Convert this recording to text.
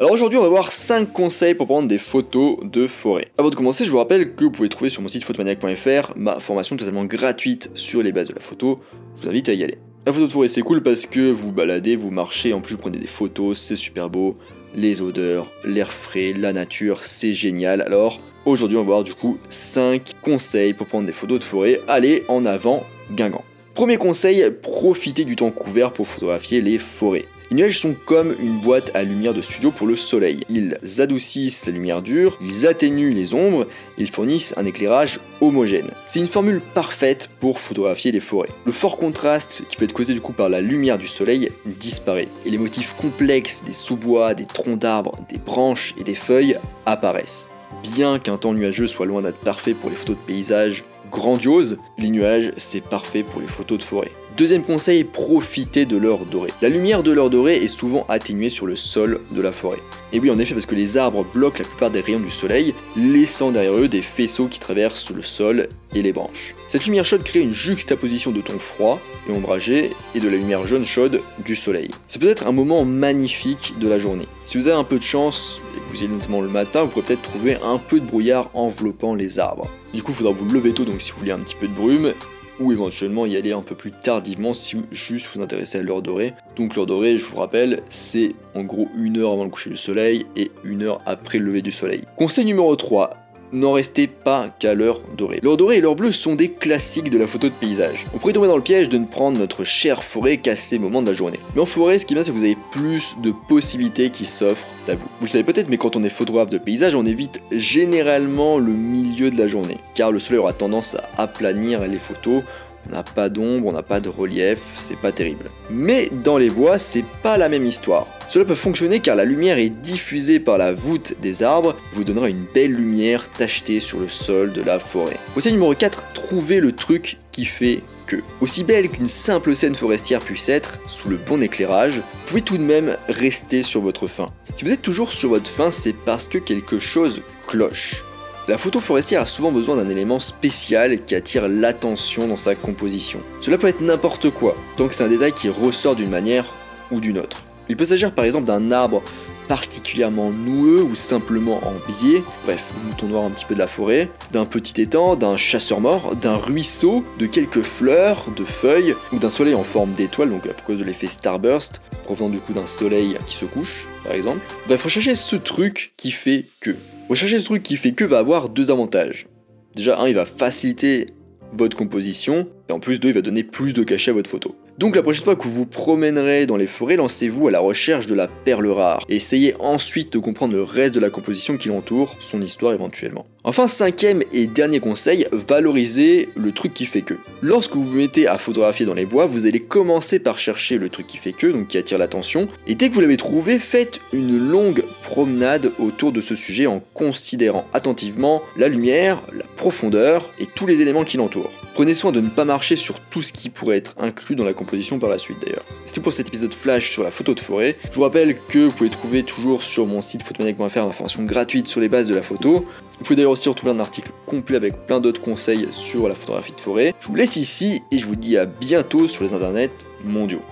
Alors aujourd'hui on va voir 5 conseils pour prendre des photos de forêt. Avant de commencer je vous rappelle que vous pouvez trouver sur mon site photomaniac.fr ma formation totalement gratuite sur les bases de la photo, je vous invite à y aller. La photo de forêt c'est cool parce que vous baladez, vous marchez, en plus vous prenez des photos, c'est super beau, les odeurs, l'air frais, la nature, c'est génial. Alors aujourd'hui on va voir du coup 5 conseils pour prendre des photos de forêt. Allez en avant, Guingamp. Premier conseil, profitez du temps couvert pour photographier les forêts. Les nuages sont comme une boîte à lumière de studio pour le soleil. Ils adoucissent la lumière dure, ils atténuent les ombres, ils fournissent un éclairage homogène. C'est une formule parfaite pour photographier les forêts. Le fort contraste qui peut être causé du coup par la lumière du soleil disparaît et les motifs complexes des sous-bois, des troncs d'arbres, des branches et des feuilles apparaissent. Bien qu'un temps nuageux soit loin d'être parfait pour les photos de paysages grandioses, les nuages c'est parfait pour les photos de forêt. Deuxième conseil, profitez de l'heure dorée. La lumière de l'heure dorée est souvent atténuée sur le sol de la forêt. Et oui, en effet, parce que les arbres bloquent la plupart des rayons du soleil, laissant derrière eux des faisceaux qui traversent le sol et les branches. Cette lumière chaude crée une juxtaposition de tons froids et ombragés et de la lumière jaune chaude du soleil. C'est peut-être un moment magnifique de la journée. Si vous avez un peu de chance, et que vous y allez notamment le matin, vous pourrez peut-être trouver un peu de brouillard enveloppant les arbres. Du coup, il faudra vous lever tôt, donc si vous voulez un petit peu de brume, ou éventuellement y aller un peu plus tardivement si juste vous intéressez à l'heure dorée. Donc l'heure dorée, je vous rappelle, c'est en gros une heure avant le coucher du soleil et une heure après le lever du soleil. Conseil numéro 3, n'en restez pas qu'à l'heure dorée. L'heure dorée et l'heure bleue sont des classiques de la photo de paysage. On pourrait tomber dans le piège de ne prendre notre chère forêt qu'à ces moments de la journée. Mais en forêt, ce qui est bien, c'est que vous avez plus de possibilités qui s'offrent à vous. Vous le savez peut-être, mais quand on est photographe de paysage, on évite généralement le milieu de la journée, car le soleil aura tendance à aplanir les photos on n'a pas d'ombre, on n'a pas de relief, c'est pas terrible. Mais dans les bois, c'est pas la même histoire. Cela peut fonctionner car la lumière est diffusée par la voûte des arbres vous donnera une belle lumière tachetée sur le sol de la forêt. Conseil numéro 4, trouvez le truc qui fait que. Aussi belle qu'une simple scène forestière puisse être, sous le bon éclairage, vous pouvez tout de même rester sur votre faim. Si vous êtes toujours sur votre faim, c'est parce que quelque chose cloche. La photo forestière a souvent besoin d'un élément spécial qui attire l'attention dans sa composition. Cela peut être n'importe quoi, tant que c'est un détail qui ressort d'une manière ou d'une autre. Il peut s'agir par exemple d'un arbre particulièrement noueux ou simplement en biais, bref, mouton noir un petit peu de la forêt, d'un petit étang, d'un chasseur mort, d'un ruisseau, de quelques fleurs, de feuilles, ou d'un soleil en forme d'étoile, donc à cause de l'effet starburst, provenant du coup d'un soleil qui se couche, par exemple. Bref, recherchez ce truc qui fait que. Rechercher ce truc qui fait que va avoir deux avantages. Déjà, un, il va faciliter votre composition, et en plus deux, il va donner plus de cachet à votre photo. Donc la prochaine fois que vous vous promènerez dans les forêts, lancez-vous à la recherche de la perle rare, essayez ensuite de comprendre le reste de la composition qui l'entoure, son histoire éventuellement. Enfin, cinquième et dernier conseil, valorisez le truc qui fait que. Lorsque vous vous mettez à photographier dans les bois, vous allez commencer par chercher le truc qui fait que, donc qui attire l'attention, et dès que vous l'avez trouvé, faites une longue promenade autour de ce sujet en considérant attentivement la lumière, la profondeur et tous les éléments qui l'entourent. Prenez soin de ne pas marcher sur tout ce qui pourrait être inclus dans la composition par la suite d'ailleurs. C'est tout pour cet épisode flash sur la photo de forêt. Je vous rappelle que vous pouvez trouver toujours sur mon site photomaniac.fr information gratuite sur les bases de la photo. Vous pouvez d'ailleurs aussi retrouver un article complet avec plein d'autres conseils sur la photographie de forêt. Je vous laisse ici et je vous dis à bientôt sur les internets mondiaux.